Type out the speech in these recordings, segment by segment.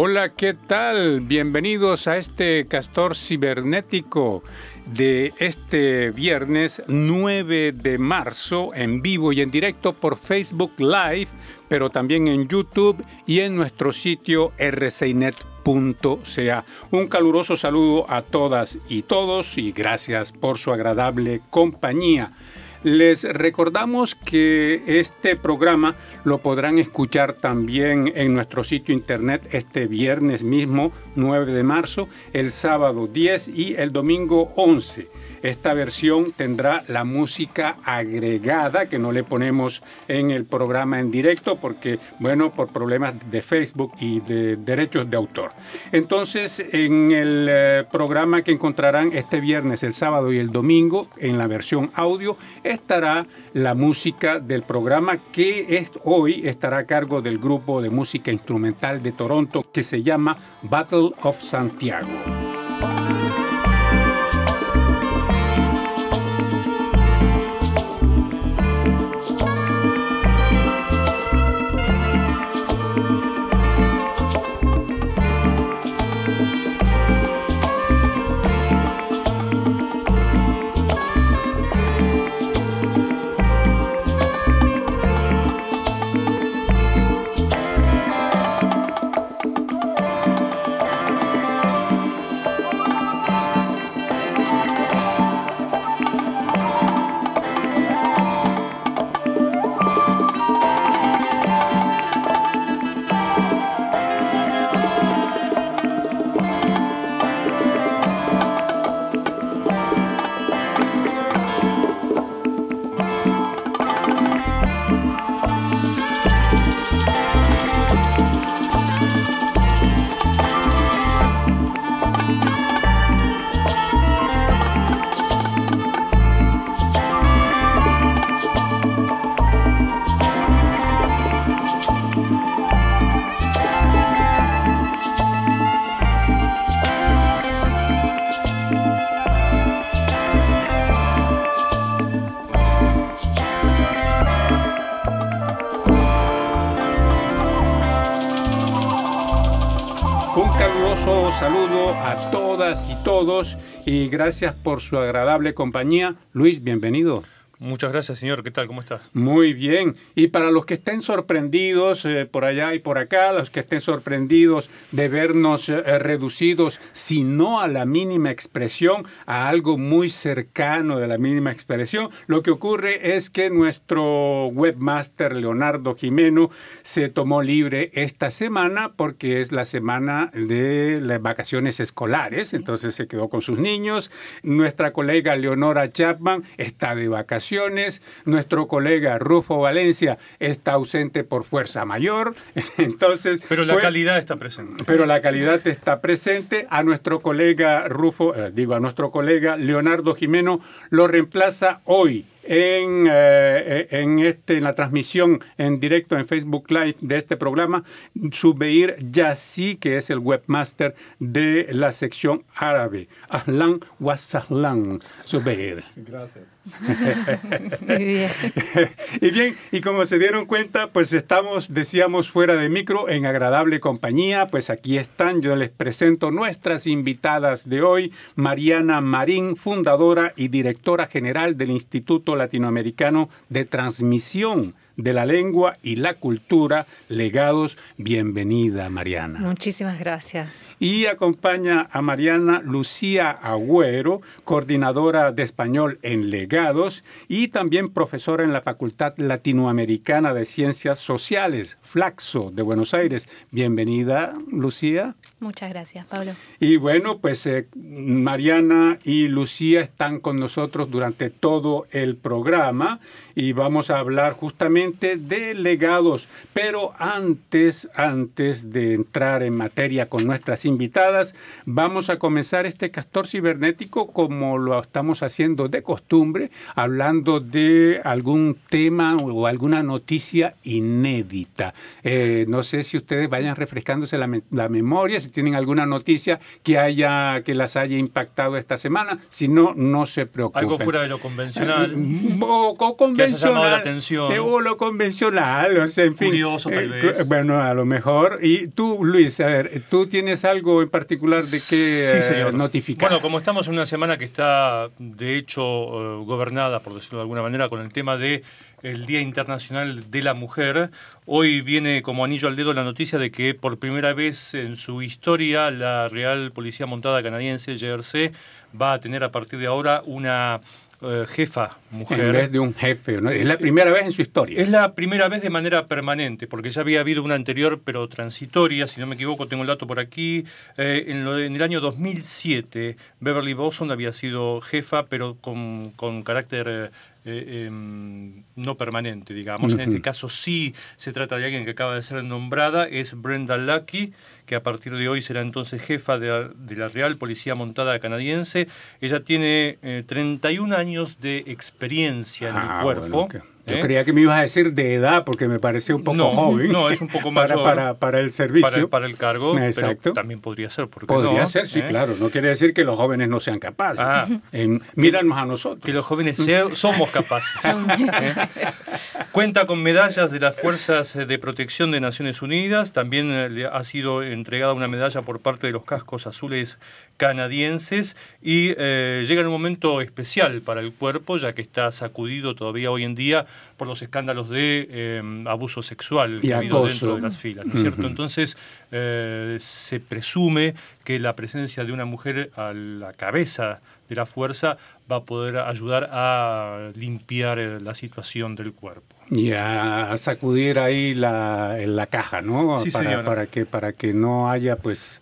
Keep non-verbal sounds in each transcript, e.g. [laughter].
Hola, ¿qué tal? Bienvenidos a este castor cibernético de este viernes 9 de marzo en vivo y en directo por Facebook Live, pero también en YouTube y en nuestro sitio rcinet.ca. Un caluroso saludo a todas y todos y gracias por su agradable compañía. Les recordamos que este programa lo podrán escuchar también en nuestro sitio internet este viernes mismo, 9 de marzo, el sábado 10 y el domingo 11. Esta versión tendrá la música agregada que no le ponemos en el programa en directo porque, bueno, por problemas de Facebook y de derechos de autor. Entonces, en el eh, programa que encontrarán este viernes, el sábado y el domingo, en la versión audio, estará la música del programa que es, hoy estará a cargo del grupo de música instrumental de Toronto que se llama Battle of Santiago. Gracias por su agradable compañía. Luis, bienvenido. Muchas gracias, señor. ¿Qué tal? ¿Cómo estás? Muy bien. Y para los que estén sorprendidos eh, por allá y por acá, los que estén sorprendidos de vernos eh, reducidos, si no a la mínima expresión, a algo muy cercano de la mínima expresión, lo que ocurre es que nuestro webmaster Leonardo Jimeno se tomó libre esta semana porque es la semana de las vacaciones escolares, entonces se quedó con sus niños. Nuestra colega Leonora Chapman está de vacaciones nuestro colega Rufo Valencia está ausente por fuerza mayor. [laughs] Entonces, pero la pues, calidad está presente. Pero la calidad está presente. A nuestro colega Rufo, eh, digo, a nuestro colega Leonardo Jimeno lo reemplaza hoy en, eh, en, este, en la transmisión en directo en Facebook Live de este programa, Subbeir Yassi, que es el webmaster de la sección árabe. Ahlan wa sahlan, Subbeir. Gracias. Muy bien. [laughs] y bien, y como se dieron cuenta, pues estamos, decíamos, fuera de micro, en agradable compañía. Pues aquí están, yo les presento nuestras invitadas de hoy, Mariana Marín, fundadora y directora general del Instituto Latinoamericano de Transmisión de la lengua y la cultura, legados. Bienvenida, Mariana. Muchísimas gracias. Y acompaña a Mariana Lucía Agüero, coordinadora de español en legados y también profesora en la Facultad Latinoamericana de Ciencias Sociales, Flaxo, de Buenos Aires. Bienvenida, Lucía. Muchas gracias, Pablo. Y bueno, pues eh, Mariana y Lucía están con nosotros durante todo el programa y vamos a hablar justamente de legados. Pero antes, antes de entrar en materia con nuestras invitadas, vamos a comenzar este castor cibernético como lo estamos haciendo de costumbre, hablando de algún tema o alguna noticia inédita. Eh, no sé si ustedes vayan refrescándose la, la, memoria, si tienen alguna noticia que haya que las haya impactado esta semana. Si no, no se preocupen. Algo fuera de lo convencional. Eh, o, convencional. Que haya llamado la atención. O lo convencional, o sea, en fin. Curioso, tal Eh, vez. bueno, a lo mejor. Y tú, Luis, a ver, ¿tú tienes algo en particular de qué Sí, señor. notificar? Bueno, como estamos en una semana que está, de hecho, eh, gobernada, por decirlo de alguna manera, con el tema de el Día Internacional de la Mujer, hoy viene como anillo al dedo la noticia de que por primera vez en su historia la Real Policía Montada Canadiense, GRC, va a tener a partir de ahora una eh, jefa mujer. en vez de un jefe, ¿no? Es la primera vez en su historia. Es la primera vez de manera permanente, porque ya había habido una anterior, pero transitoria, si no me equivoco, tengo el dato por aquí. Eh, en, lo- en el año 2007, Beverly Boson había sido jefa, pero con, con carácter eh, eh, em, no permanente, digamos. En este caso sí se trata de alguien que acaba de ser nombrada, es Brenda Lucky, que a partir de hoy será entonces jefa de la, de la Real Policía Montada Canadiense. Ella tiene eh, 31 años de experiencia en Ah, el cuerpo. bueno, que- yo ¿eh? creía que me ibas a decir de edad porque me pareció un poco No, joven. no, es un poco para, mayor. para, para el servicio. para el, para el cargo, Exacto. pero también podría ser, porque Podría no? ser, sí, ¿Eh? claro. No quiere decir que los jóvenes no sean capaces. Ah. En- míranos a nosotros. Que los jóvenes se- somos capaces. [laughs] ¿eh? Cuenta con medallas de las Fuerzas de Protección de Naciones Unidas. También le ha sido entregada una medalla por parte de los cascos azules canadienses. Y eh, llega en un momento especial para el cuerpo, ya que está sacudido todavía hoy en día por los escándalos de eh, abuso sexual Y que ha habido acoso. dentro de las filas, ¿no es cierto? Ujú. Entonces, eh, se presume que la presencia de una mujer a la cabeza de la fuerza va a poder ayudar a limpiar eh, la situación del cuerpo. Y a sacudir ahí la, la caja, ¿no? Sí, para, señora. para que para que no haya pues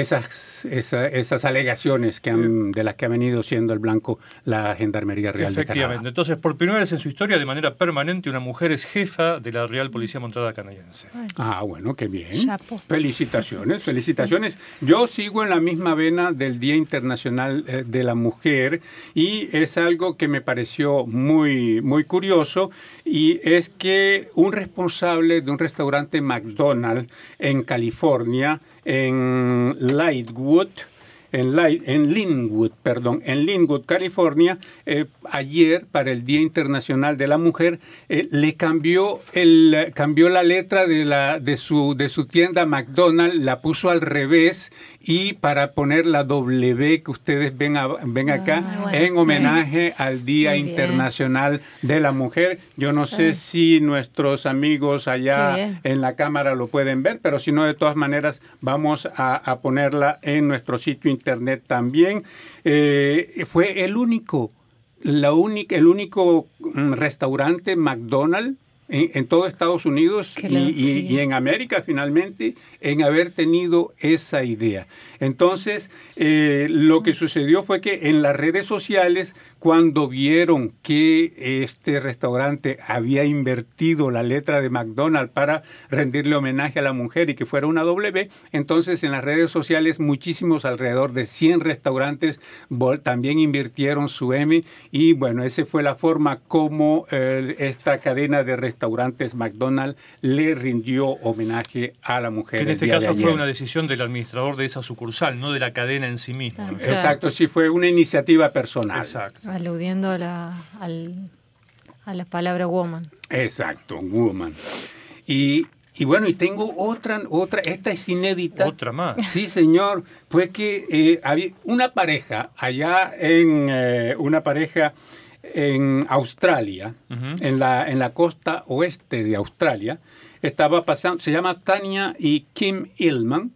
esas esa- esas alegaciones que han, de las que ha venido siendo el blanco la Gendarmería Real de Efectivamente. Canadá. Entonces, por primera vez en su historia, de manera permanente, una mujer es jefa de la Real Policía Montada Canadiense. Ah, bueno, qué bien. Chapo. Felicitaciones, felicitaciones. Yo sigo en la misma vena del Día Internacional eh, de la Mujer y es algo que me pareció muy, muy curioso y es que un responsable de un restaurante McDonald's en California, en Lightwood, en, Light- en Linwood, perdón, en Linwood, California, eh, ayer para el Día Internacional de la Mujer eh, le cambió el cambió la letra de la de su de su tienda McDonald's, la puso al revés y para poner la W que ustedes ven a- ven acá Ah, bueno. en homenaje al Día Muy bien. Internacional de la Mujer. Yo no sé Ah. si nuestros amigos allá en la cámara lo pueden ver, pero si no, de todas maneras vamos a, a ponerla en nuestro sitio internet también. Eh, fue el único, la única, el único mm, restaurante McDonald's en, en todo Estados Unidos y en América finalmente en haber tenido esa idea. Entonces, eh, lo que sucedió fue que en las redes sociales, cuando vieron que este restaurante había invertido la letra de McDonald's para rendirle homenaje a la mujer y que fuera una W, entonces en las redes sociales muchísimos, alrededor de 100 restaurantes, también invirtieron su M y bueno, esa fue la forma como eh, esta cadena de restaurantes McDonald's le rindió homenaje a la mujer. Que en el este día de caso fue una decisión del administrador de esa sucursal, no de la cadena en sí misma. Exacto, sí fue una iniciativa personal. Exacto. Aludiendo a la, al- a la palabra woman. Exacto, woman. Y, y bueno, y tengo otra, otra, esta es inédita. Otra más. Sí, señor. Fue que eh, había una pareja allá en eh, una pareja en Australia, en la en la costa oeste de Australia, estaba pasando, se llama Tania y Kim Illman.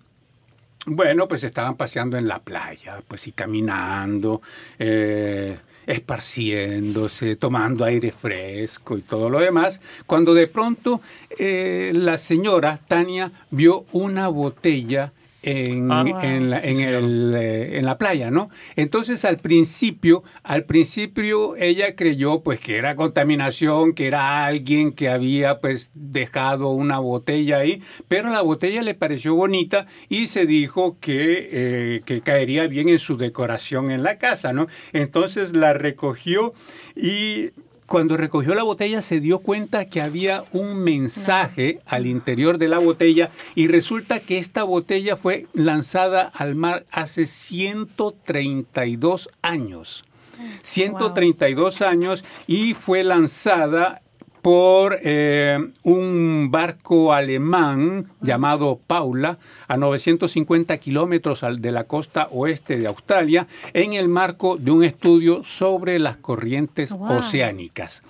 Bueno, pues estaban paseando en la playa, pues y caminando, eh, esparciéndose, tomando aire fresco y todo lo demás, cuando de pronto eh, la señora Tania vio una botella en, Ah, en, la, sí, en, señor. el, eh, en la playa, ¿no? Entonces al principio, al principio ella creyó pues que era contaminación, que era alguien que había pues dejado una botella ahí, pero la botella le pareció bonita y se dijo que, eh, que caería bien en su decoración en la casa, ¿no? Entonces la recogió y cuando recogió la botella se dio cuenta que había un mensaje al interior de la botella y resulta que esta botella fue lanzada al mar hace 132 años. 132 años y fue lanzada por eh, un barco alemán llamado Paula a 950 kilómetros de la costa oeste de Australia en el marco de un estudio sobre las corrientes oceánicas.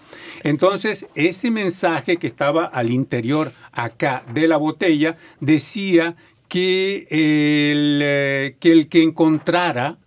Entonces, ese mensaje que estaba al interior acá de la botella decía que el, eh, que, el que encontrara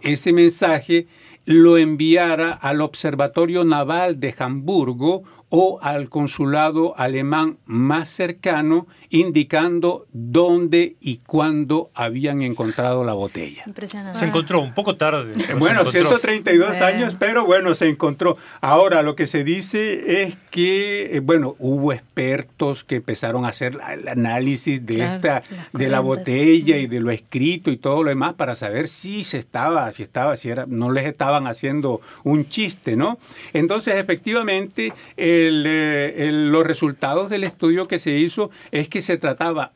ese mensaje lo enviara al Observatorio Naval de Hamburgo o al consulado alemán más cercano indicando dónde y cuándo habían encontrado la botella. Se encontró un poco tarde. Bueno, 132 años, pero bueno, se encontró. Ahora, lo que se dice es que, eh, bueno, hubo expertos que empezaron a hacer el análisis de esta, de la botella y de lo escrito y todo lo demás para saber si se estaba, si estaba, si era, no les estaban haciendo un chiste, ¿no? Entonces, efectivamente, eh, los resultados del estudio que se hizo es que se trataba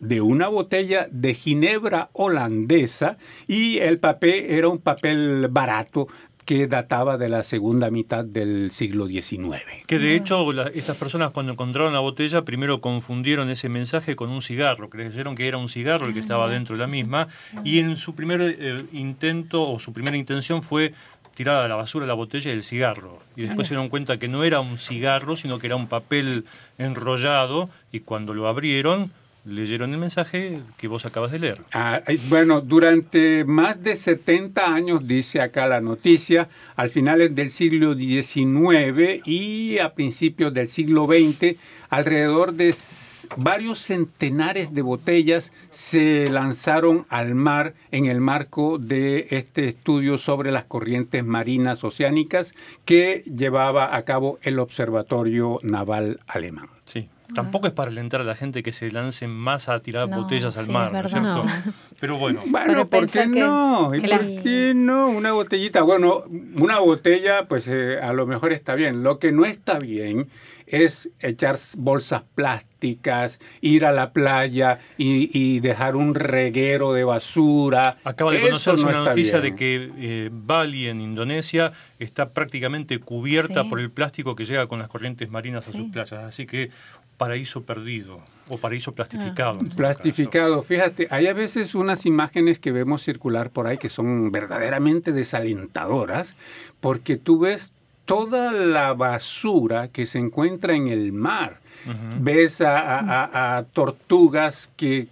de una botella de ginebra holandesa y el papel era un papel barato que databa de la segunda mitad del siglo XIX. Que de hecho estas personas cuando encontraron la botella primero confundieron ese mensaje con un cigarro, creyeron que era un cigarro el que estaba dentro de la misma y en su primer eh, intento o su primera intención fue tirar a la basura la botella y el cigarro. Y después se dieron cuenta que no era un cigarro, sino que era un papel enrollado y cuando lo abrieron leyeron el mensaje que vos acabas de leer. Ah, bueno, durante más de 70 años, dice acá la noticia, al finales del siglo XIX y a principios del siglo XX, alrededor de varios centenares de botellas se lanzaron al mar en el marco de este estudio sobre las corrientes marinas oceánicas que llevaba a cabo el Observatorio Naval Alemán. Sí. Tampoco es para alentar a la gente que se lancen más a tirar botellas al mar, ¿no es cierto? Pero bueno. Bueno, ¿por qué no? ¿Y por qué no? Una botellita. Bueno, una botella, pues eh, a lo mejor está bien. Lo que no está bien es echar bolsas plásticas, ir a la playa y, dejar un reguero de basura. Acaba de conocerse una noticia de que eh, Bali, en Indonesia, está prácticamente cubierta por el plástico que llega con las corrientes marinas a sus playas. Así que paraíso perdido o paraíso plastificado. Ah. Plastificado, fíjate, hay a veces unas imágenes que vemos circular por ahí que son verdaderamente desalentadoras, porque tú ves toda la basura que se encuentra en el mar Ves a, tortugas que,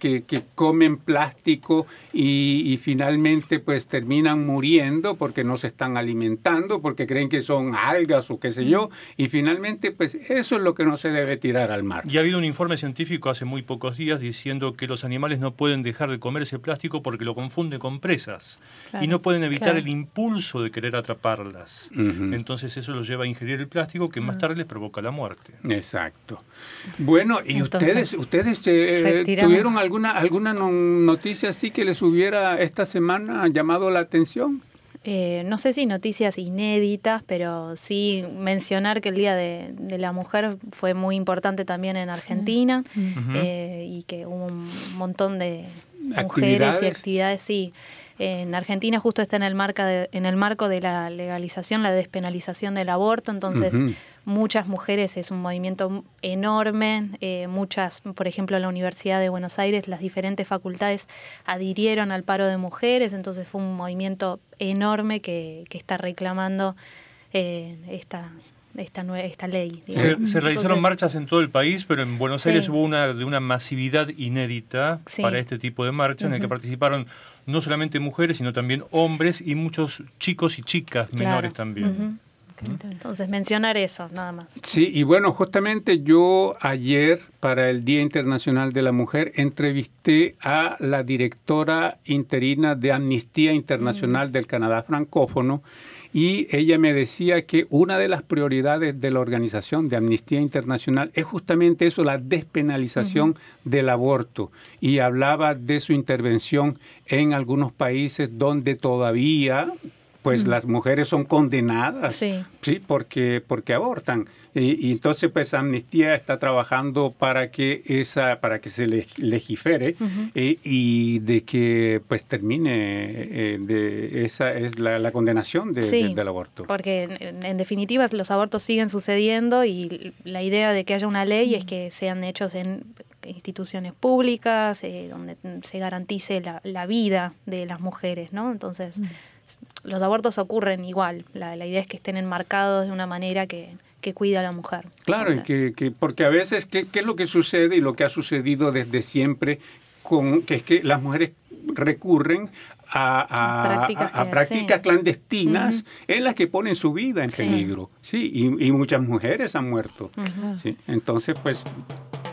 comen plástico y, finalmente pues terminan muriendo porque no se están alimentando, porque creen que son algas o qué sé yo, y finalmente pues eso es lo que no se debe tirar al mar. Y ha habido un informe científico hace muy pocos días diciendo que los animales no pueden dejar de comer ese plástico porque lo confunde con presas y no pueden evitar el impulso de querer atraparlas. Entonces eso los lleva a ingerir el plástico que más tarde les provoca la muerte. Exacto. Bueno, ¿y ustedes ustedes eh, tuvieron alguna alguna noticia así que les hubiera esta semana llamado la atención? Eh, no sé si noticias inéditas, pero sí mencionar que el Día de, la Mujer fue muy importante también en Argentina eh, y que hubo un montón de mujeres y actividades, sí. En Argentina justo está en el, marco de, en el marco de la legalización, la despenalización del aborto, entonces muchas mujeres, es un movimiento enorme, eh, muchas, por ejemplo, la Universidad de Buenos Aires, las diferentes facultades adhirieron al paro de mujeres, entonces fue un movimiento enorme que, que está reclamando eh, esta, esta, esta ley. Se, realizaron marchas en todo el país, pero en Buenos Aires hubo una de una masividad inédita para este tipo de marchas en el que participaron no solamente mujeres, sino también hombres y muchos chicos y chicas menores también. Entonces, mencionar eso, nada más. Sí, y bueno, justamente yo ayer, para el Día Internacional de la Mujer, entrevisté a la directora interina de Amnistía Internacional mm. del Canadá francófono y ella me decía que una de las prioridades de la organización de Amnistía Internacional es justamente eso, la despenalización del aborto. Y hablaba de su intervención en algunos países donde todavía pues las mujeres son condenadas, sí, ¿sí? porque, porque abortan. Y, entonces pues Amnistía está trabajando para que esa, para que se legifere eh, y de que pues termine eh, de esa es la, condenación del aborto. Porque en, definitiva los abortos siguen sucediendo y la idea de que haya una ley es que sean hechos en instituciones públicas, eh, donde se garantice la, la, vida de las mujeres, ¿no? Entonces, los abortos ocurren igual. La, la, idea es que estén enmarcados de una manera que, que cuida a la mujer. Claro, y que, que, porque a veces, ¿qué, ¿qué, es lo que sucede y lo que ha sucedido desde siempre? Con, que es que las mujeres recurren a, a, prácticas, clandestinas en las que ponen su vida en peligro. Sí, y, y, muchas mujeres han muerto. ¿sí? Entonces, pues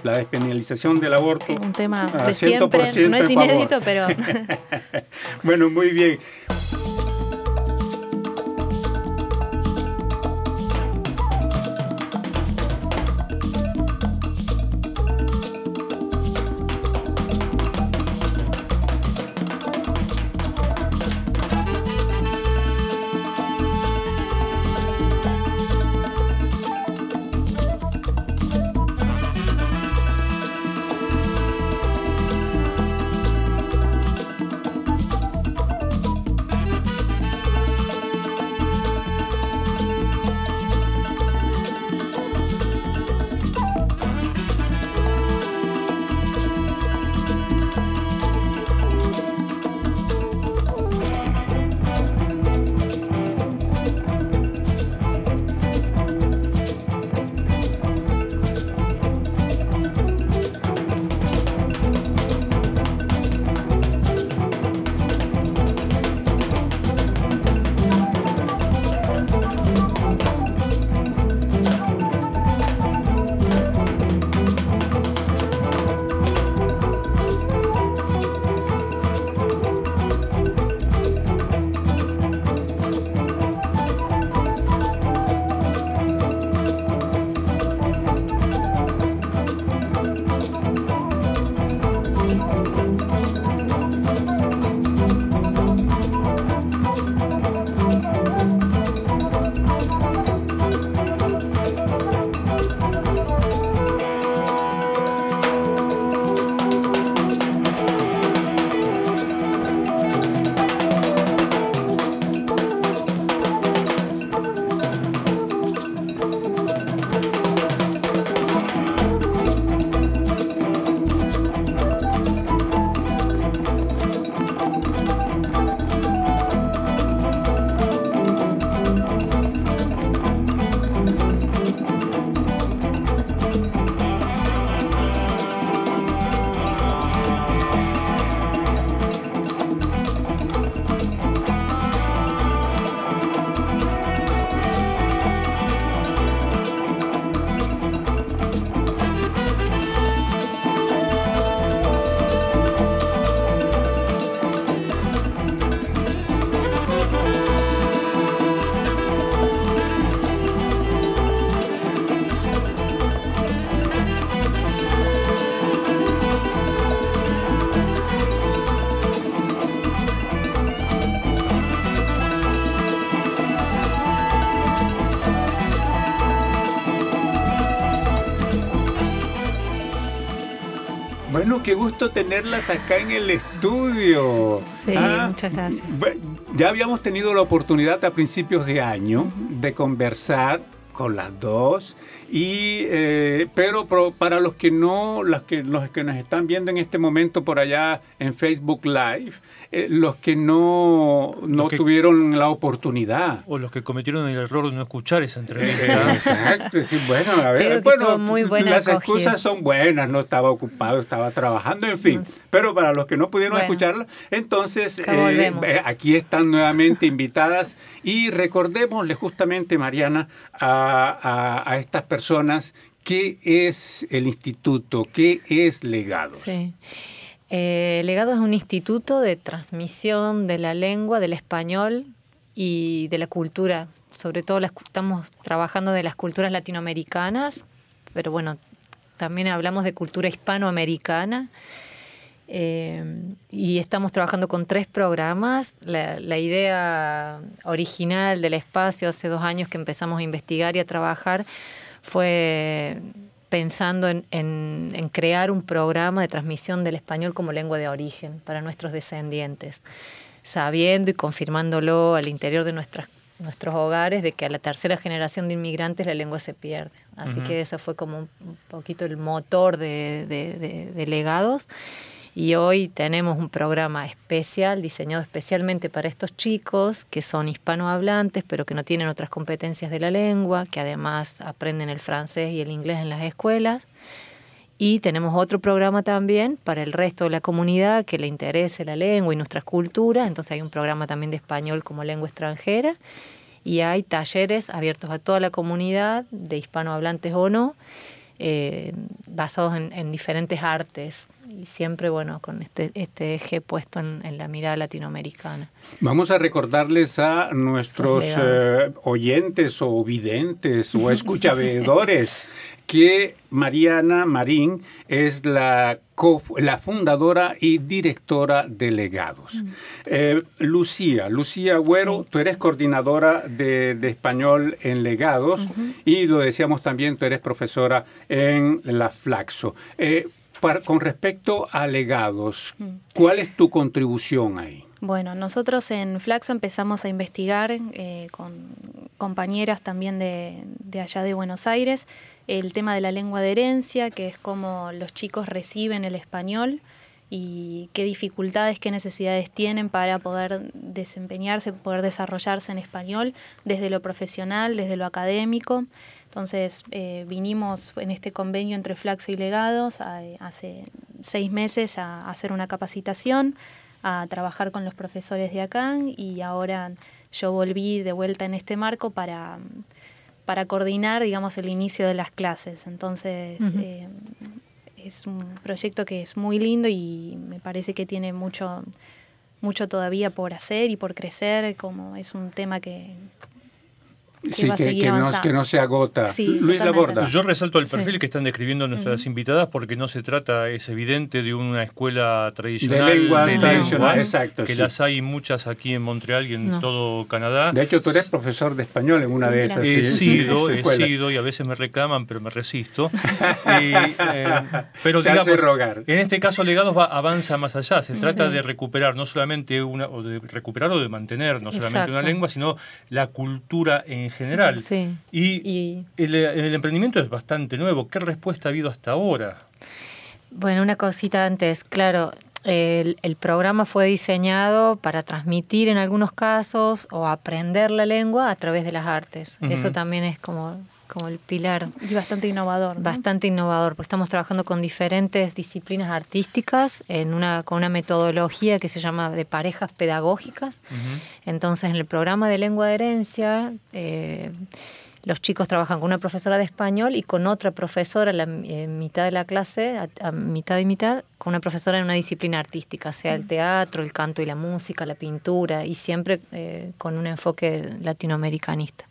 la despenalización del aborto. Un tema de siempre, no es inédito, pero... [laughs] bueno, muy bien. Qué gusto tenerlas acá en el estudio. Sí, ah, muchas gracias. Ya habíamos tenido la oportunidad a principios de año de conversar con las dos y eh, pero para los que no los que los que nos están viendo en este momento por allá en Facebook Live eh, los que no no tuvieron la oportunidad. O los que cometieron el error de no escuchar esa entrevista. Exacto sí, bueno a ver bueno las excusas son buenas no estaba ocupado estaba trabajando en fin. Pero para los que no pudieron escucharla entonces eh, aquí están nuevamente invitadas. Y recordémosle justamente Mariana a, a estas personas personas qué es el instituto, qué es Legado. Sí. Eh, Legado es un instituto de transmisión de la lengua, del español y de la cultura. Sobre todo estamos trabajando de las culturas latinoamericanas, pero bueno, también hablamos de cultura hispanoamericana. Eh, y estamos trabajando con tres programas. La, idea original del espacio hace dos años que empezamos a investigar y a trabajar fue pensando en, en, en, crear un programa de transmisión del español como lengua de origen para nuestros descendientes, sabiendo y confirmándolo al interior de nuestras nuestros hogares de que a la tercera generación de inmigrantes la lengua se pierde. Así uh -huh. que eso fue como un poquito el motor de, de, de, de, legados. Y hoy tenemos un programa especial, diseñado especialmente para estos chicos que son hispanohablantes, pero que no tienen otras competencias de la lengua, que además aprenden el francés y el inglés en las escuelas. Y tenemos otro programa también para el resto de la comunidad que le interese la lengua y nuestras culturas. Entonces hay un programa también de español como lengua extranjera y hay talleres abiertos a toda la comunidad, de hispanohablantes o no, eh, basados en, en, diferentes artes y siempre, bueno, con este, este eje puesto en, en, la mirada latinoamericana. Vamos a recordarles a nuestros eh, oyentes o videntes o [laughs] escuchavedores que Mariana Marín es la, la fundadora y directora de Legados. Mm. Eh, Lucía, Lucía Agüero, sí. tú eres coordinadora de, de, español en Legados uh -huh. y lo decíamos también, tú eres profesora en la Flaxo. Eh, para, con respecto a legados, mm. ¿cuál es tu contribución ahí? Bueno, nosotros en Flaxo empezamos a investigar eh, con compañeras también de, de, allá de Buenos Aires el tema de la lengua de herencia, que es cómo los chicos reciben el español y qué dificultades, qué necesidades tienen para poder desempeñarse, poder desarrollarse en español desde lo profesional, desde lo académico. Entonces eh, vinimos en este convenio entre Flaxo y Legados a, hace seis meses a, a hacer una capacitación, a trabajar con los profesores de acá y ahora yo volví de vuelta en este marco para, para coordinar, digamos, el inicio de las clases. Entonces, uh -huh. eh, es un proyecto que es muy lindo y me parece que tiene mucho, mucho todavía por hacer y por crecer, como es un tema que, que sí, va a seguir que, no, que, no, se agota. Sí, Luis Laborda. Yo resalto el perfil sí. que están describiendo nuestras uh -huh. invitadas porque no se trata, es evidente, de una escuela tradicional de lenguas, de lenguas exacto, que sí. las hay muchas aquí en Montreal y en no. todo Canadá. De hecho, tú eres profesor de español en una de esas. He sido, he sido y a veces me reclaman, pero me resisto. [laughs] y, eh, pero se digamos, hace rogar. en este caso, Legados va, avanza más allá. Se trata uh -huh. de recuperar no solamente una, o de recuperar o de mantener no solamente exacto. una lengua, sino la cultura en general. Sí. Y, y... El, el, emprendimiento es bastante nuevo. ¿Qué respuesta ha habido hasta ahora? Bueno, una cosita antes. Claro, el, el, programa fue diseñado para transmitir en algunos casos o aprender la lengua a través de las artes. Uh -huh. Eso también es como, como el pilar. Y bastante innovador. ¿no? Bastante innovador, porque estamos trabajando con diferentes disciplinas artísticas en una, con una metodología que se llama de parejas pedagógicas. Uh -huh. Entonces, en el programa de lengua de herencia... Eh, los chicos trabajan con una profesora de español y con otra profesora la eh, mitad de la clase, a, a, mitad y mitad, con una profesora en una disciplina artística, sea el teatro, el canto y la música, la pintura, y siempre eh, con un enfoque latinoamericanista.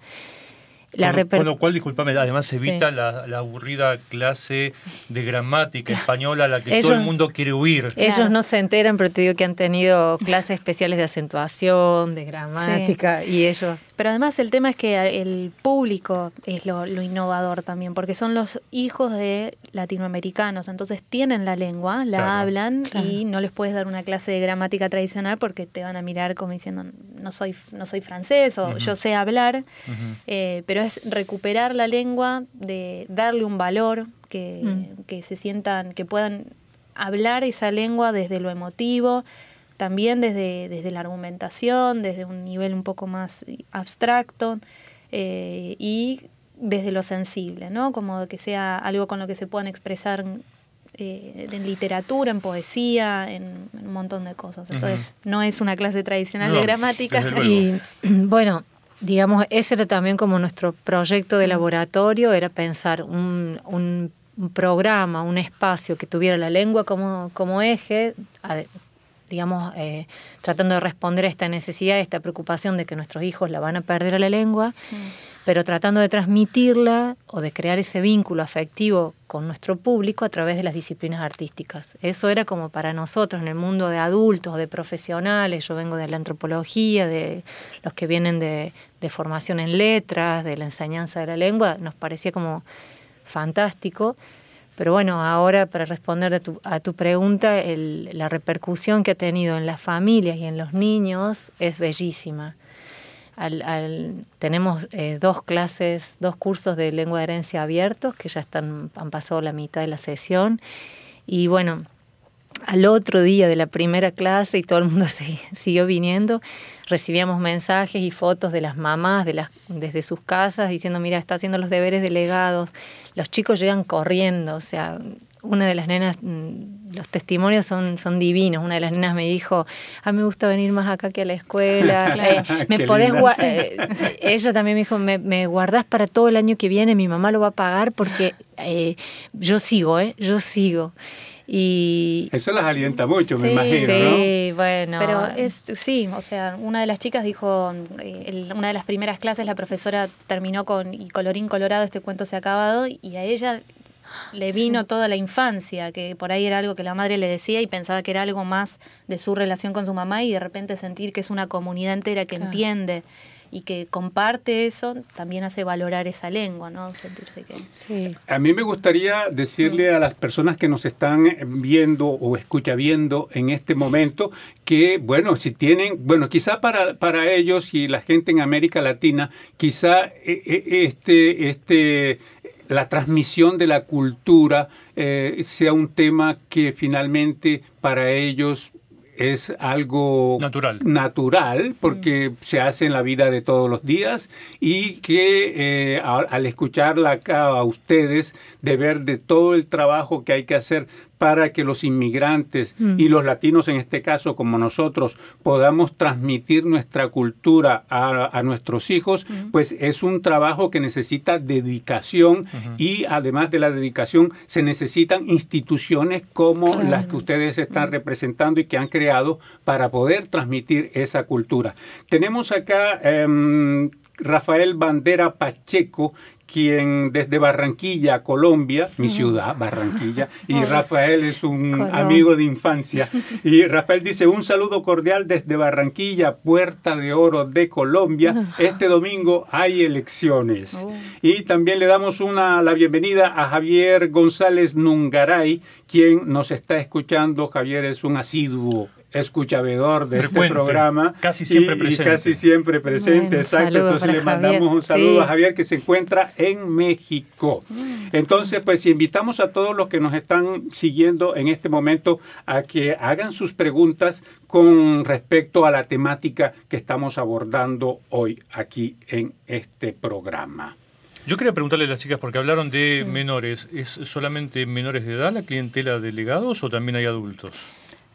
La con, con, lo cual, discúlpame, además se evita sí. la, la, aburrida clase de gramática [laughs] española a la que ellos, todo el mundo quiere huir. Ellos claro. no se enteran, pero te digo que han tenido clases especiales de acentuación, de gramática, sí. y ellos... Pero además el tema es que el público es lo, lo, innovador también, porque son los hijos de latinoamericanos, entonces tienen la lengua, la claro. hablan claro. y no les puedes dar una clase de gramática tradicional porque te van a mirar como diciendo, no soy, no soy francés o uh -huh. yo sé hablar, uh -huh. eh, pero es recuperar la lengua, de darle un valor, que, mm. que se sientan, que puedan hablar esa lengua desde lo emotivo, también desde, desde la argumentación, desde un nivel un poco más abstracto eh, y desde lo sensible, ¿no? Como que sea algo con lo que se puedan expresar eh, en literatura, en poesía, en, en, un montón de cosas. Entonces, uh -huh. no es una clase tradicional no, de gramática. [laughs] Y [clears throat] bueno, digamos, ese era también como nuestro proyecto de laboratorio, era pensar un, un, un programa, un espacio que tuviera la lengua como, como eje, digamos, eh, tratando de responder a esta necesidad, a esta preocupación de que nuestros hijos la van a perder a la lengua, mm. Pero tratando de transmitirla o de crear ese vínculo afectivo con nuestro público a través de las disciplinas artísticas. Eso era como para nosotros en el mundo de adultos, de profesionales, yo vengo de la antropología, de los que vienen de, formación en letras, de la enseñanza de la lengua, nos parecía como fantástico pero bueno, ahora para responder a tu, a tu pregunta, la repercusión que ha tenido en las familias y en los niños es bellísima. Tenemos eh, dos clases, dos cursos de lengua de herencia abiertos que ya están, han pasado la mitad de la sesión. Y bueno, al otro día de la primera clase y todo el mundo [laughs] siguió viniendo, recibíamos mensajes y fotos de las mamás de las, desde sus casas diciendo, mira, está haciendo los deberes delegados. Los chicos llegan corriendo, o sea, una de las nenas, mm, los testimonios son, son divinos. Una de las nenas me dijo, a mí me gusta venir más acá que a la escuela. [laughs] Eh, me podés eh, ella también me dijo, me, me, guardás para todo el año que viene, mi mamá lo va a pagar porque eh, yo sigo, ¿eh? Yo sigo. Y Eso las alienta mucho, me imagino. Sí, bueno. Pero es, sí, o sea, una de las chicas dijo, eh, una de las primeras clases la profesora terminó con, y colorín colorado, este cuento se ha acabado, y a ella le vino toda la infancia, que por ahí era algo que la madre le decía y pensaba que era algo más de su relación con su mamá y de repente sentir que es una comunidad entera que entiende y que comparte eso, también hace valorar esa lengua, ¿no? Sentirse que... Sí. A mí me gustaría decirle a las personas que nos están viendo o escucha viendo en este momento que, bueno, si tienen, bueno, quizá para, para ellos y la gente en América Latina, quizá eh, eh, este, este, la transmisión de la cultura eh, sea un tema que finalmente para ellos es algo natural, natural porque mm. se hace en la vida de todos los días y que eh, al escucharla acá a ustedes, de ver de todo el trabajo que hay que hacer para que los inmigrantes mm. y los latinos en este caso como nosotros podamos transmitir nuestra cultura a, nuestros hijos, mm. pues es un trabajo que necesita dedicación y además de la dedicación se necesitan instituciones como las que ustedes están mm. representando y que han creado para poder transmitir esa cultura. Tenemos acá... Em, Rafael Bandera Pacheco, quien desde Barranquilla, Colombia, mi ciudad, Barranquilla, y Rafael es un amigo de infancia. [laughs] Y Rafael dice, un saludo cordial desde Barranquilla, Puerta de Oro de Colombia. Este domingo hay elecciones. Oh. Y también le damos una, la bienvenida a Javier González Nungaray, quien nos está escuchando. Javier es un asiduo escuchabedor de este programa. Casi siempre presente. casi siempre presente, exacto. Entonces le mandamos un saludo a Javier que se encuentra en México. Mm. Entonces, pues invitamos a todos los que nos están siguiendo en este momento a que hagan sus preguntas con respecto a la temática que estamos abordando hoy aquí en este programa. Yo quería preguntarle a las chicas, porque hablaron de menores, ¿es solamente menores de edad la clientela de delegados o también hay adultos?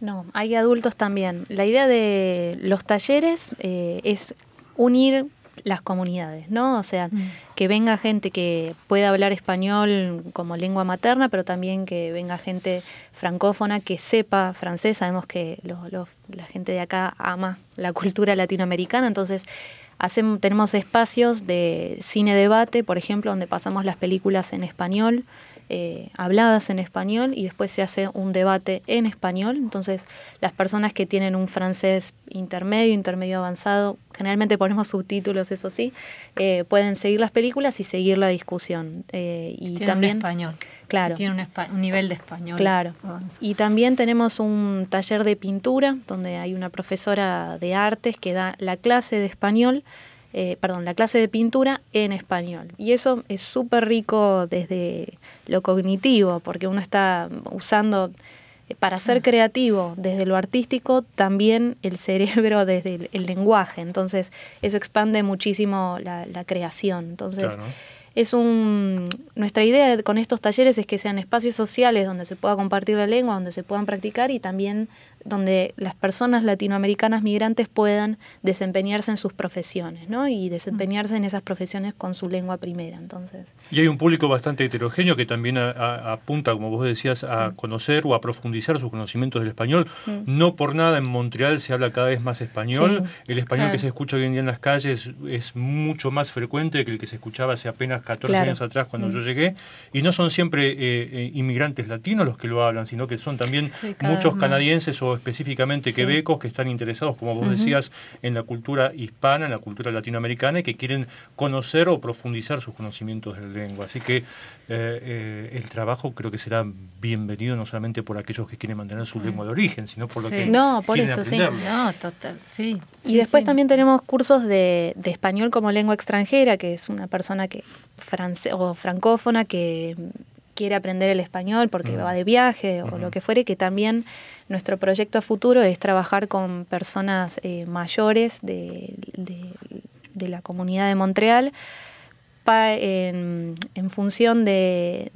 No, hay adultos también. La idea de los talleres eh, es unir las comunidades, ¿no? O sea, mm. que venga gente que pueda hablar español como lengua materna, pero también que venga gente francófona que sepa francés. Sabemos que la gente de acá ama la cultura latinoamericana, entonces hacemos, tenemos espacios de cine debate, por ejemplo, donde pasamos las películas en español eh, habladas en español y después se hace un debate en español. Entonces, las personas que tienen un francés intermedio, intermedio avanzado, generalmente ponemos subtítulos, eso sí, eh, pueden seguir las películas y seguir la discusión. Eh, y también español. Claro. Tiene un, nivel de español. Claro. Y también tenemos un taller de pintura donde hay una profesora de artes que da la clase de español eh, perdón, la clase de pintura en español. Y eso es súper rico desde lo cognitivo, porque uno está usando eh, para ser creativo desde lo artístico, también el cerebro [laughs] desde el, lenguaje. Entonces, eso expande muchísimo la, creación. Entonces, es un. Nuestra idea con estos talleres es que sean espacios sociales donde se pueda compartir la lengua, donde se puedan practicar y también donde las personas latinoamericanas migrantes puedan desempeñarse en sus profesiones, ¿no? Y desempeñarse en esas profesiones con su lengua primera, entonces. Y hay un público bastante heterogéneo que también apunta, como vos decías, a conocer o a profundizar sus conocimientos del español. Mm. No por nada en Montreal se habla cada vez más español. el español que se escucha hoy en día en las calles es mucho más frecuente que el que se escuchaba hace apenas 14 años atrás cuando mm. yo llegué. Y no son siempre eh, eh, inmigrantes latinos los que lo hablan, sino que son también muchos canadienses o específicamente quebecos que están interesados, como vos decías, en la cultura hispana, en la cultura latinoamericana y que quieren conocer o profundizar sus conocimientos de la lengua. Así que eh, eh, el trabajo creo que será bienvenido no solamente por aquellos que quieren mantener su lengua de origen, sino por lo que no, por eso sí. No, total, sí. Y después también tenemos cursos de, de, español como lengua extranjera, que es una persona que france o francófona que quiere aprender el español porque va de viaje o lo que fuere, que también nuestro proyecto a futuro es trabajar con personas eh, mayores de, la comunidad de Montreal en, función de,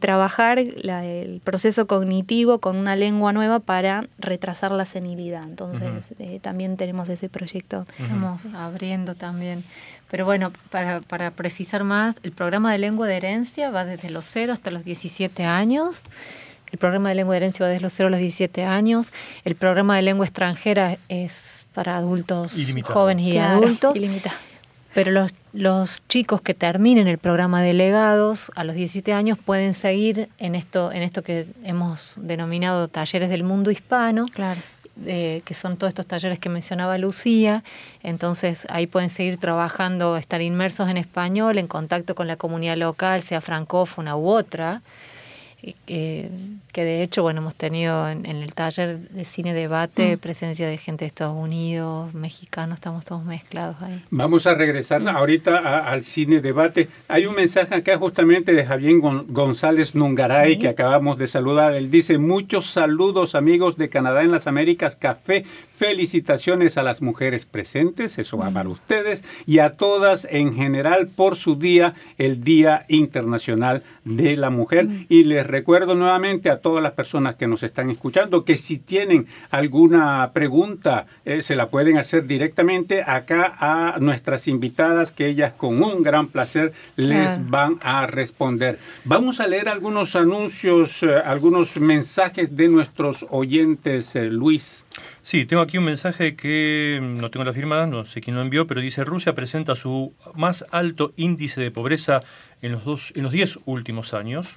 trabajar el proceso cognitivo con una lengua nueva para retrasar la senilidad. Entonces, eh, también tenemos ese proyecto. Estamos abriendo también. Pero bueno, para, para, precisar más, el programa de lengua de herencia va desde los 0 hasta los 17 años. El programa de lengua de herencia va desde los 0 a los 17 años. El programa de lengua extranjera es para adultos jóvenes y adultos. Pero los, los chicos que terminen el programa de legados a los 17 años pueden seguir en esto, en esto que hemos denominado talleres del mundo hispano, claro que son todos estos talleres que mencionaba Lucía. Entonces ahí pueden seguir trabajando, estar inmersos en español, en contacto con la comunidad local, sea francófona u otra que, que de hecho, bueno, hemos tenido en, el taller de cine debate mm. presencia de gente de Estados Unidos, mexicanos, estamos todos mezclados ahí. Vamos a regresar ahorita al cine debate. Hay un mensaje acá justamente de Javier González Nungaray que acabamos de saludar. Él dice, muchos saludos amigos de Canadá en las Américas Café. Felicitaciones a las mujeres presentes, eso va para ustedes, y a todas en general por su día, el Día Internacional de la Mujer. Mm. Y les recuerdo nuevamente a todas las personas que nos están escuchando que si tienen alguna pregunta eh, se la pueden hacer directamente acá a nuestras invitadas que ellas con un gran placer les van a responder. Vamos a leer algunos anuncios, eh, algunos mensajes de nuestros oyentes, eh, Luis. Sí, tengo aquí un mensaje que mm, no tengo la firma, no sé quién lo envió, pero dice Rusia presenta su más alto índice de pobreza en los dos, en los 10 últimos años.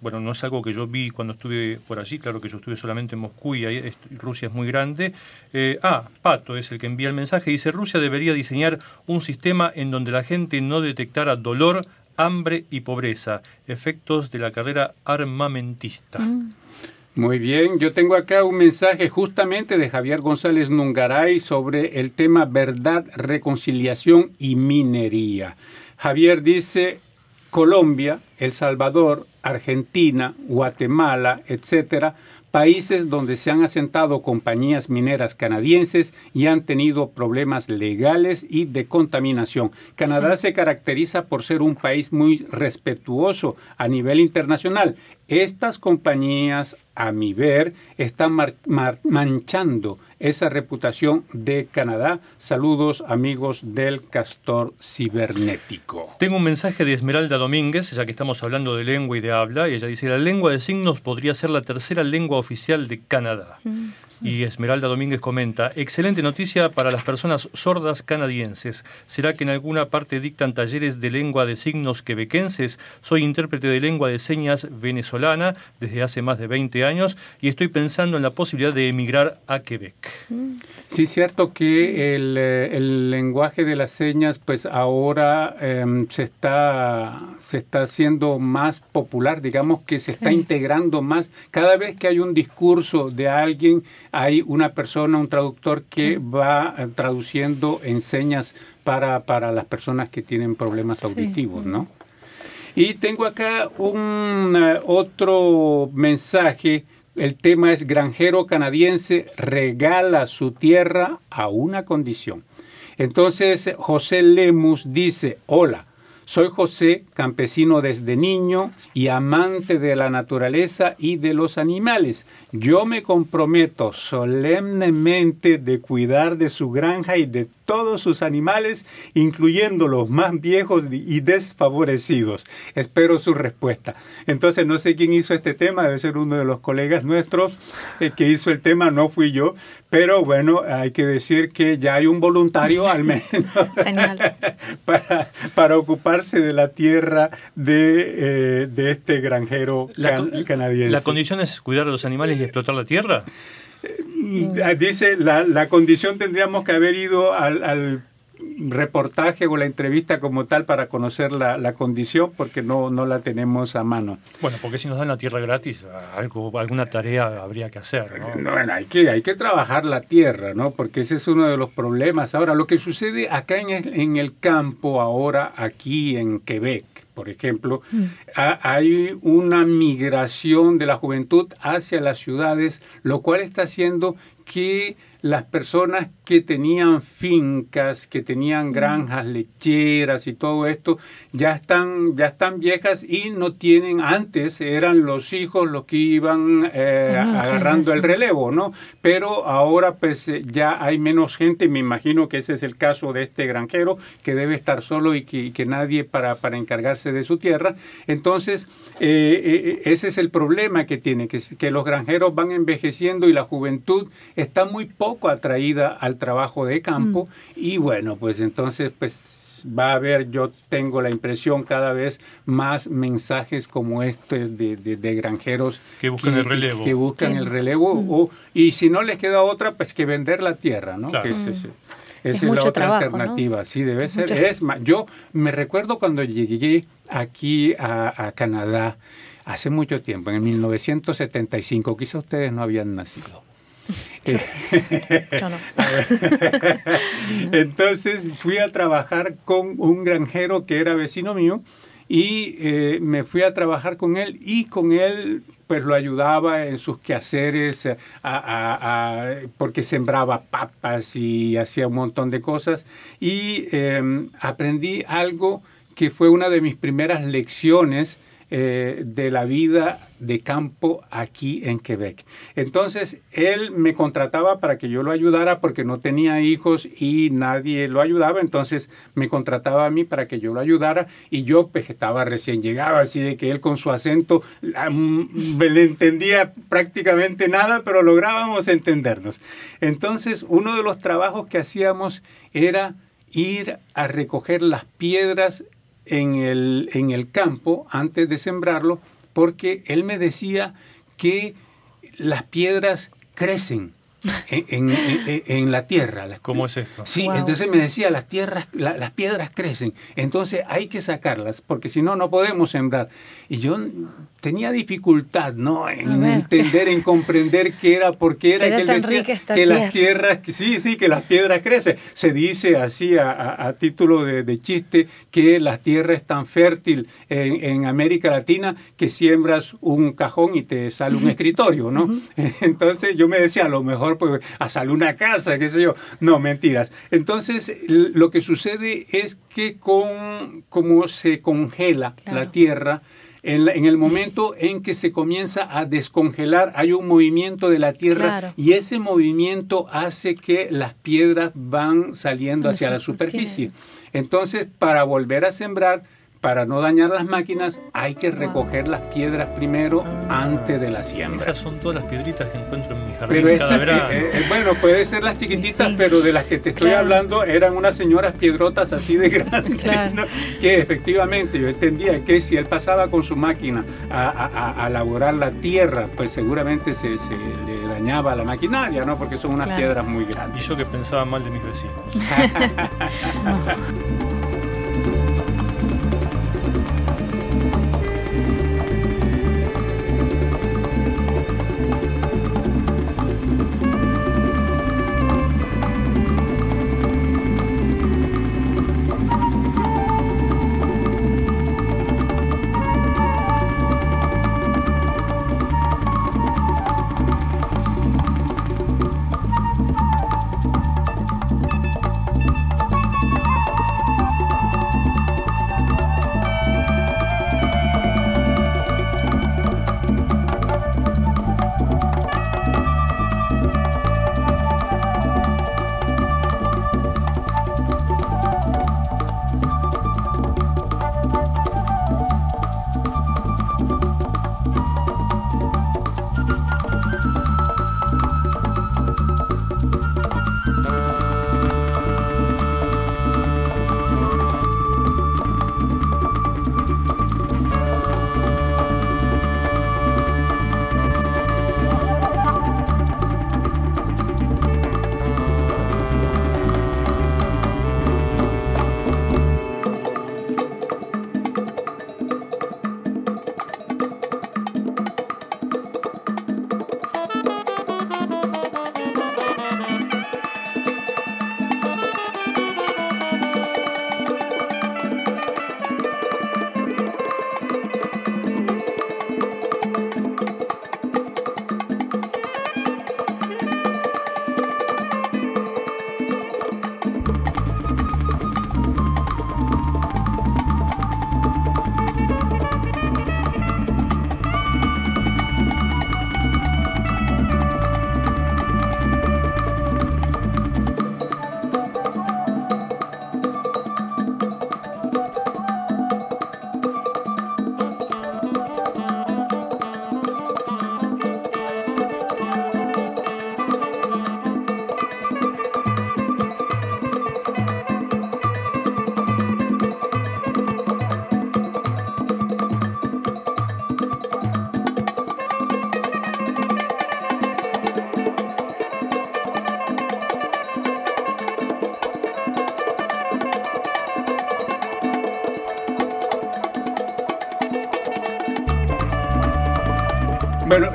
Bueno, no es algo que yo vi cuando estuve por allí, claro que yo estuve solamente en Moscú y ahí, Rusia es muy grande. Eh, ah, Pato es el que envía el mensaje, dice Rusia debería diseñar un sistema en donde la gente no detectara dolor, hambre y pobreza, efectos de la carrera armamentista. Mm. Muy bien, yo tengo acá un mensaje justamente de Javier González Nungaray sobre el tema verdad, reconciliación y minería. Javier dice, Colombia, El Salvador, Argentina, Guatemala, etcétera, países donde se han asentado compañías mineras canadienses y han tenido problemas legales y de contaminación. Canadá se caracteriza por ser un país muy respetuoso a nivel internacional. Estas compañías, a mi ver, están manchando esa reputación de Canadá. Saludos amigos del Castor Cibernético. Tengo un mensaje de Esmeralda Domínguez, ya que estamos hablando de lengua y de habla, y ella dice, la lengua de signos podría ser la tercera lengua oficial de Canadá. Mm. Y Esmeralda Domínguez comenta, excelente noticia para las personas sordas canadienses. ¿Será que en alguna parte dictan talleres de lengua de signos quebequenses? Soy intérprete de lengua de señas venezolana desde hace más de 20 años y estoy pensando en la posibilidad de emigrar a Quebec. Sí, es cierto que el, eh, lenguaje de las señas pues ahora em, se, está, se está haciendo más popular, digamos que se está integrando más. Cada vez que hay un discurso de alguien, hay una persona, un traductor que va eh, traduciendo en señas para, para las personas que tienen problemas auditivos, ¿no? Y tengo acá un eh, otro mensaje. El tema es granjero canadiense regala su tierra a una condición. Entonces José Lemus dice, hola, Soy José, campesino desde niño y amante de la naturaleza y de los animales. Yo me comprometo solemnemente de cuidar de su granja y de todos sus animales, incluyendo los más viejos y desfavorecidos. Espero su respuesta. Entonces, no sé quién hizo este tema, debe ser uno de los colegas nuestros eh, que hizo el tema, no fui yo, pero bueno, hay que decir que ya hay un voluntario al [laughs] menos [laughs] para, para, ocuparse de la tierra de, eh, de este granjero canadiense. ¿La condición es cuidar a los animales y explotar la tierra? Eh, dice, la, la, condición tendríamos que haber ido al, al reportaje o la entrevista como tal para conocer la, la, condición porque no, no la tenemos a mano. Bueno, porque si nos dan la tierra gratis, algo, alguna tarea habría que hacer. ¿no? bueno, hay que, hay que trabajar la tierra, ¿no? Porque ese es uno de los problemas. Ahora, lo que sucede acá en el, en el campo ahora, aquí en Quebec, por ejemplo, mm. hay una migración de la juventud hacia las ciudades, lo cual está haciendo que las personas que tenían fincas, que tenían mm. granjas lecheras y todo esto, ya están, ya están viejas y no tienen, antes eran los hijos los que iban eh, agarrando el relevo, ¿no? Pero ahora pues eh, ya hay menos gente, me imagino que ese es el caso de este granjero, que debe estar solo y que, nadie para, para, encargarse de su tierra. Entonces, eh, ese es el problema que tiene, que, que los granjeros van envejeciendo y la juventud está muy poco atraída al trabajo de campo mm. y bueno, pues entonces pues va a haber, yo tengo la impresión cada vez más mensajes como este de, de, granjeros que buscan el relevo. Que, buscan el relevo mm. o, y si no les queda otra, pues que vender la tierra, ¿no? Que es, mm. es, la otra alternativa, sí, debe ser. Es yo me recuerdo cuando llegué aquí a, a Canadá hace mucho tiempo, en 1975, quizá ustedes no habían nacido. [laughs] [laughs] Entonces fui a trabajar con un granjero que era vecino mío y eh, me fui a trabajar con él y con él pues lo ayudaba en sus quehaceres eh, porque sembraba papas y hacía un montón de cosas. Y em, aprendí algo que fue una de mis primeras lecciones eh, de la vida de campo aquí en Quebec. Entonces, él me contrataba para que yo lo ayudara porque no tenía hijos y nadie lo ayudaba, entonces me contrataba a mí para que yo lo ayudara y yo pues estaba recién llegado, así de que él con su acento me le entendía prácticamente nada, pero lográbamos entendernos. Entonces, uno de los trabajos que hacíamos era ir a recoger las piedras en el, en el campo antes de sembrarlo porque él me decía que las piedras crecen en, en, la tierra. ¿Cómo es esto? Sí, entonces me decía, las, tierras, las piedras crecen, entonces hay que sacarlas, porque si no, no podemos sembrar. Y yo tenía dificultad ¿no? en entender, en comprender qué era, por qué era que él decía que las tierras, sí, sí, que las piedras crecen. Se dice así a, título de, chiste que la tierra es tan fértil en, América Latina que siembras un cajón y te sale un [laughs] escritorio, ¿no? [laughs] Entonces yo me decía, a lo mejor pues a sale una casa, qué sé yo. No, mentiras. Entonces, lo que sucede es que con como se congela la tierra, en, en, el momento en que se comienza a descongelar, hay un movimiento de la tierra y ese movimiento hace que las piedras van saliendo hacia la superficie. Entonces, para volver a sembrar, para no dañar las máquinas hay que recoger las piedras primero antes de la siembra. Esas son todas las piedritas que encuentro en mi jardín cada verano. Eh, eh, bueno, puede ser las chiquititas, pero de las que te estoy hablando eran unas señoras piedrotas así de grandes, que efectivamente yo entendía que si él pasaba con su máquina a, elaborar la tierra, pues seguramente se, le dañaba la maquinaria, ¿no? Porque son unas piedras muy grandes. Y yo que pensaba mal de mis vecinos. [laughs] [laughs]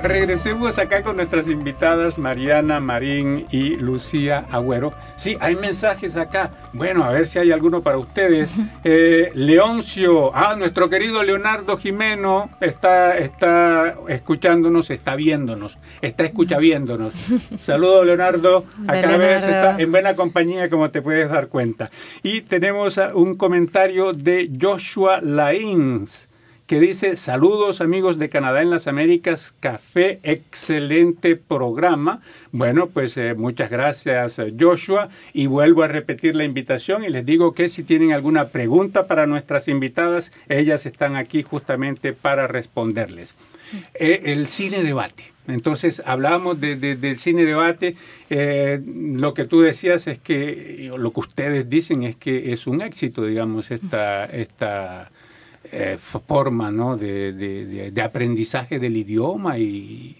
regresemos acá con nuestras invitadas Mariana Marín y Lucía Agüero. Sí, hay mensajes acá. Bueno, a ver si hay alguno para ustedes. Eh, Leoncio, ah, nuestro querido Leonardo Jimeno está, está escuchándonos, está viéndonos, está escuchaviéndonos. [laughs] Saludos, Leonardo. Acá ves, está en buena compañía, como te puedes dar cuenta. Y tenemos un comentario de Joshua Lains que dice, saludos amigos de Canadá en las Américas, café, excelente programa. Bueno, pues eh, muchas gracias eh, Joshua y vuelvo a repetir la invitación y les digo que si tienen alguna pregunta para nuestras invitadas, ellas están aquí justamente para responderles. Eh, el cine debate. Entonces, hablamos de, del cine debate. lo que tú decías es que, lo que ustedes dicen es que es un éxito, digamos, esta, esta eh, forma ¿no? de, aprendizaje del idioma y...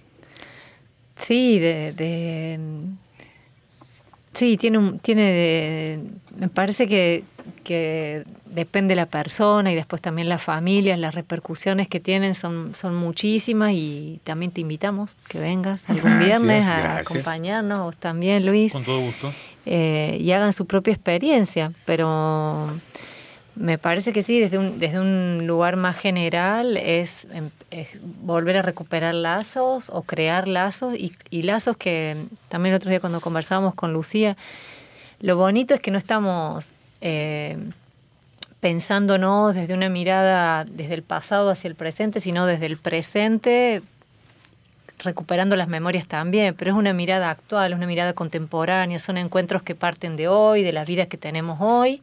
Sí, de, sí, tiene, un, tiene me parece que, que depende de la persona y después también las familias, las repercusiones que tienen son, son muchísimas y también te invitamos que vengas algún viernes a acompañarnos también, Luis. Con todo gusto. Eh, y hagan su propia experiencia, pero me parece que sí, desde un, desde un lugar más general es, em, volver a recuperar lazos o crear lazos y, lazos que también el otro día cuando conversábamos con Lucía, lo bonito es que no estamos eh, pensándonos desde una mirada desde el pasado hacia el presente, sino desde el presente recuperando las memorias también, pero es una mirada actual, una mirada contemporánea, son encuentros que parten de hoy, de las vidas que tenemos hoy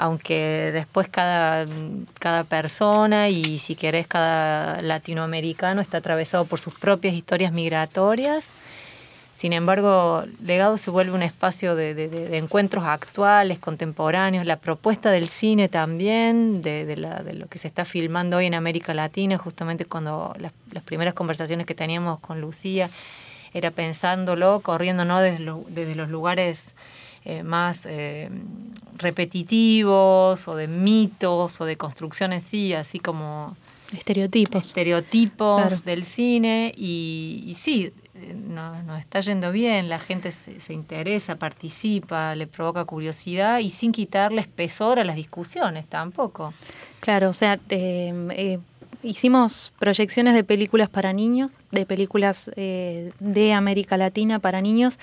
aunque después cada, cada persona y si querés cada latinoamericano está atravesado por sus propias historias migratorias. Sin embargo, Legado se vuelve un espacio de, encuentros actuales, contemporáneos, la propuesta del cine también, de, lo que se está filmando hoy en América Latina, justamente cuando las, primeras conversaciones que teníamos con Lucía era pensándolo, corriendo ¿no? desde los lugares eh, más eh, repetitivos o de mitos o de construcciones, sí, así como... Estereotipos. Estereotipos del cine y, sí, eh, nos, está yendo bien, la gente se, interesa, participa, le provoca curiosidad y sin quitarle espesor a las discusiones tampoco. Claro, o sea, hicimos proyecciones de películas para niños, de películas de América Latina para niños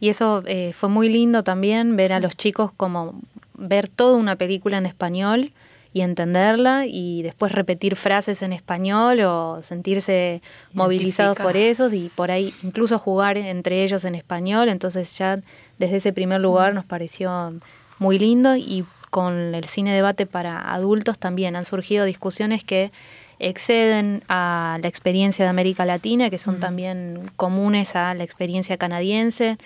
y eso eh, fue muy lindo también, ver a los chicos como ver toda una película en español y entenderla y después repetir frases en español o sentirse movilizados por eso y por ahí incluso jugar entre ellos en español. Entonces ya desde ese primer lugar nos pareció muy lindo y con el cine debate para adultos también. Han surgido discusiones que exceden a la experiencia de América Latina, que son también comunes a la experiencia canadiense.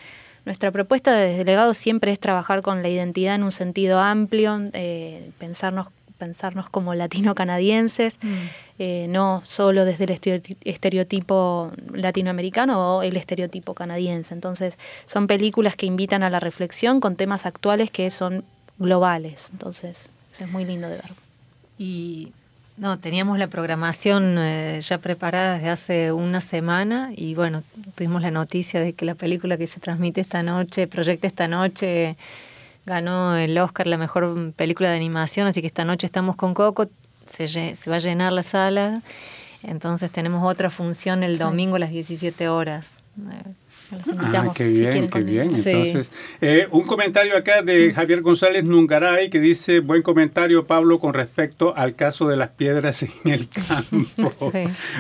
Nuestra propuesta desde Legado siempre es trabajar con la identidad en un sentido amplio, eh, pensarnos, pensarnos como latino-canadienses, mm. eh, no solo desde el estereotipo latinoamericano o el estereotipo canadiense. Entonces, son películas que invitan a la reflexión con temas actuales que son globales. Entonces, eso es muy lindo de ver. Y no, teníamos la programación eh, ya preparada desde hace una semana y bueno, tuvimos la noticia de que la película que se transmite esta noche, proyecta esta noche, ganó el Oscar la mejor película de animación, así que esta noche estamos con Coco, se, se va a llenar la sala, entonces tenemos otra función el domingo a las 17 horas. Eh, ah, qué bien, qué bien. Entonces, eh, un comentario acá de. Javier González Nungaray que dice, buen comentario Pablo con respecto al caso de las piedras en el [laughs] campo.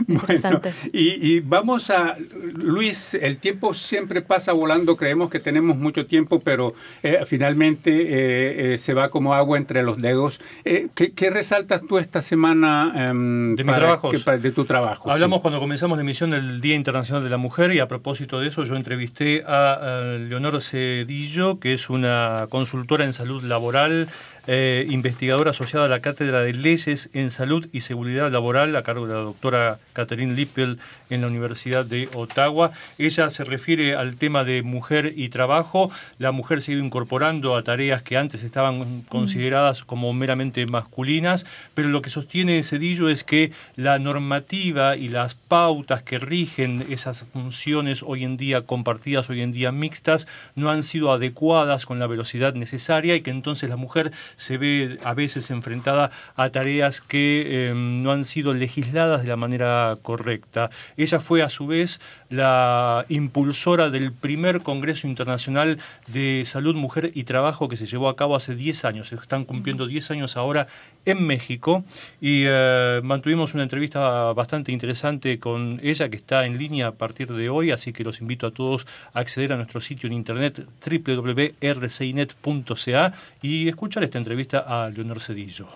bueno, y, vamos a, Luis, el tiempo siempre pasa volando, creemos que tenemos mucho tiempo, pero eh, finalmente eh, se va como agua entre los dedos. ¿qué, resaltas tú esta semana em, de, mi trabajo? de tu trabajo? Hablamos cuando comenzamos la emisión del Día Internacional de la Mujer y a propósito de eso yo entrevisté a, Leonor Cedillo, que es una consultora en salud laboral eh, investigadora asociada a la Cátedra de Leyes en Salud y Seguridad Laboral a cargo de la doctora Catherine Lippel en la Universidad de Ottawa. Ella se refiere al tema de mujer y trabajo. La mujer se ha ido incorporando a tareas que antes estaban consideradas como meramente masculinas, pero lo que sostiene Cedillo es que la normativa y las pautas que rigen esas funciones hoy en día compartidas, hoy en día mixtas, no han sido adecuadas con la velocidad necesaria y que entonces la mujer se ve a veces enfrentada a tareas que em, no han sido legisladas de la manera correcta. Ella fue a su vez la impulsora del primer Congreso Internacional de Salud, Mujer y Trabajo que se llevó a cabo hace 10 años. Se están cumpliendo 10 años ahora en México y eh, mantuvimos una entrevista bastante interesante con ella que está en línea a partir de hoy, así que los invito a todos a acceder a nuestro sitio en internet www.rcinet.ca y escuchar esta entrevista a Leonor Cedillo.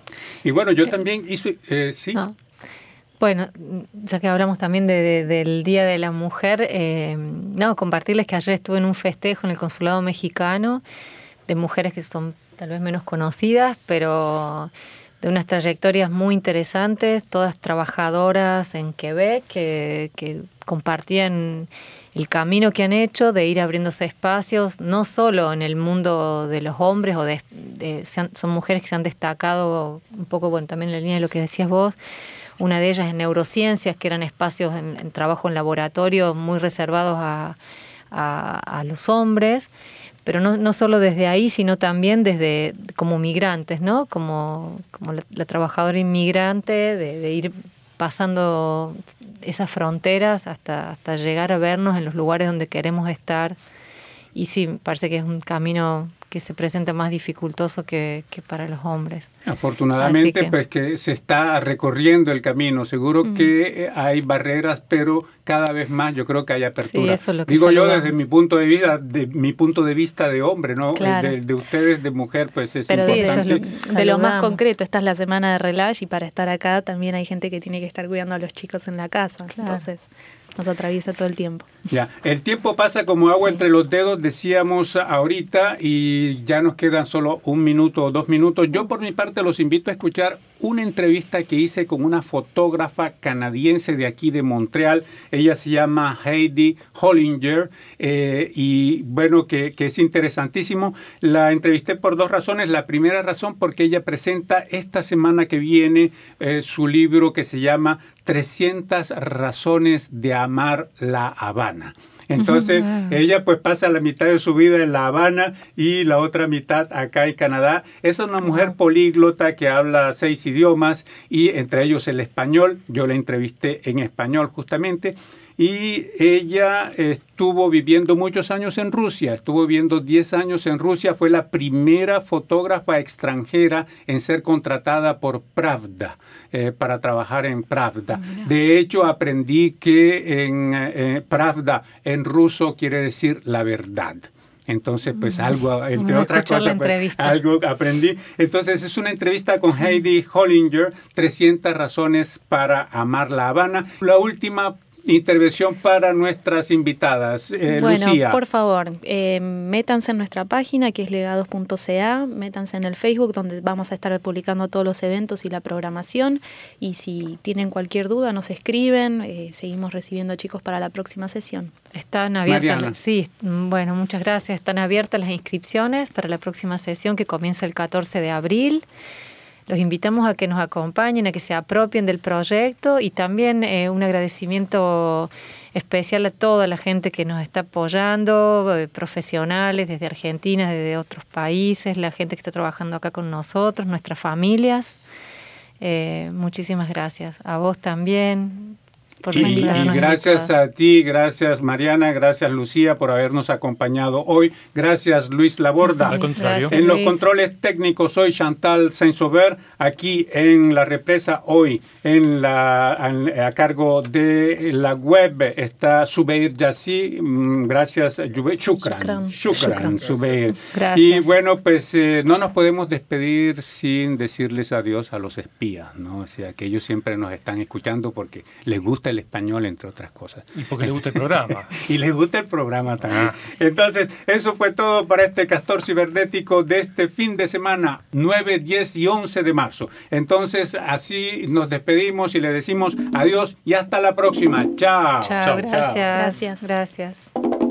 Y bueno, yo también hice, eh, sí. Bueno, ya que hablamos también del Día de la Mujer, eh, no, compartirles que ayer estuve en un festejo en el Consulado Mexicano de mujeres que son tal vez menos conocidas, pero de unas trayectorias muy interesantes, todas trabajadoras en Quebec que, compartían el camino que han hecho de ir abriéndose espacios, no solo en el mundo de los hombres, o de, son mujeres que se han destacado un poco, bueno, también en la línea de lo que decías vos, una de ellas en neurociencias, que eran espacios en, trabajo en laboratorio muy reservados a, a, los hombres, pero no, no, solo desde ahí, sino también desde como migrantes, ¿no? Como, como la, trabajadora inmigrante, de, de, ir pasando esas fronteras hasta, hasta llegar a vernos en los lugares donde queremos estar. Y sí, parece que es un camino que se presenta más dificultoso que, para los hombres. Afortunadamente, pues que se está recorriendo el camino. Seguro que hay barreras, pero cada vez más yo creo que hay apertura. Digo yo desde mi punto de vista, de mi punto de vista de hombre, ¿no? De, ustedes de mujer, pues es importante. de lo más concreto, esta es la semana de relax y para estar acá también hay gente que tiene que estar cuidando a los chicos en la casa. Entonces, nos atraviesa todo el tiempo. Ya, el tiempo pasa como agua entre los dedos, decíamos ahorita, y ya nos quedan solo un minuto o dos minutos. Yo por mi parte los invito a escuchar una entrevista que hice con una fotógrafa canadiense de aquí de Montreal. Ella se llama Heidi Hollinger eh, y bueno, que, es interesantísimo. La entrevisté por dos razones. La primera razón porque ella presenta esta semana que viene eh, su libro que se llama 300 razones de amar la Habana. Entonces, ella pues pasa la mitad de su vida en La Habana y la otra mitad acá en Canadá. Es una mujer políglota que habla seis idiomas y entre ellos el español. Yo la entrevisté en español justamente y ella estuvo viviendo muchos años en Rusia, estuvo viviendo 10 años en Rusia, fue la primera fotógrafa extranjera en ser contratada por Pravda eh, para trabajar en Pravda. Ah, de hecho, aprendí que en eh, Pravda en ruso quiere decir la verdad. Entonces, pues mm. algo, [laughs] entre otras cosas, pues, algo aprendí. Entonces, es una entrevista con Heidi Hollinger, 300 razones para amar La Habana. La última intervención para nuestras invitadas. Eh, bueno, por favor, eh, métanse en nuestra página que es legados.ca, métanse en el Facebook donde vamos a estar publicando todos los eventos y la programación y si tienen cualquier duda nos escriben, eh, seguimos recibiendo chicos para la próxima sesión. Están abiertas, sí, bueno, muchas gracias, están abiertas las inscripciones para la próxima sesión que comienza el 14 de abril. Los invitamos a que nos acompañen, a que se apropien del proyecto y también eh, un agradecimiento especial a toda la gente que nos está apoyando, eh, profesionales desde Argentina, desde otros países, la gente que está trabajando acá con nosotros, nuestras familias. Eh, muchísimas gracias. A vos también, y, gracias a ti, gracias Mariana, gracias Lucía por habernos acompañado hoy. Gracias Luis Laborda. Al contrario. En los controles técnicos hoy Chantal saint aquí en la represa hoy en la a, cargo de la web está Subeir Yassi. Mm, gracias Shukran. Shukran, Subeir. Y bueno, pues eh, no nos podemos despedir sin decirles adiós a los espías, ¿no? O sea, que ellos siempre nos están escuchando porque les gusta el el español, entre otras cosas. Y porque le gusta el programa. [laughs] y le gusta el programa también. Ah. Entonces, eso fue todo para este Castor Cibernético de este fin de semana, 9, 10 y 11 de marzo. Entonces, así nos despedimos y le decimos adiós y hasta la próxima. Chao. Chao, gracias. Gracias. gracias.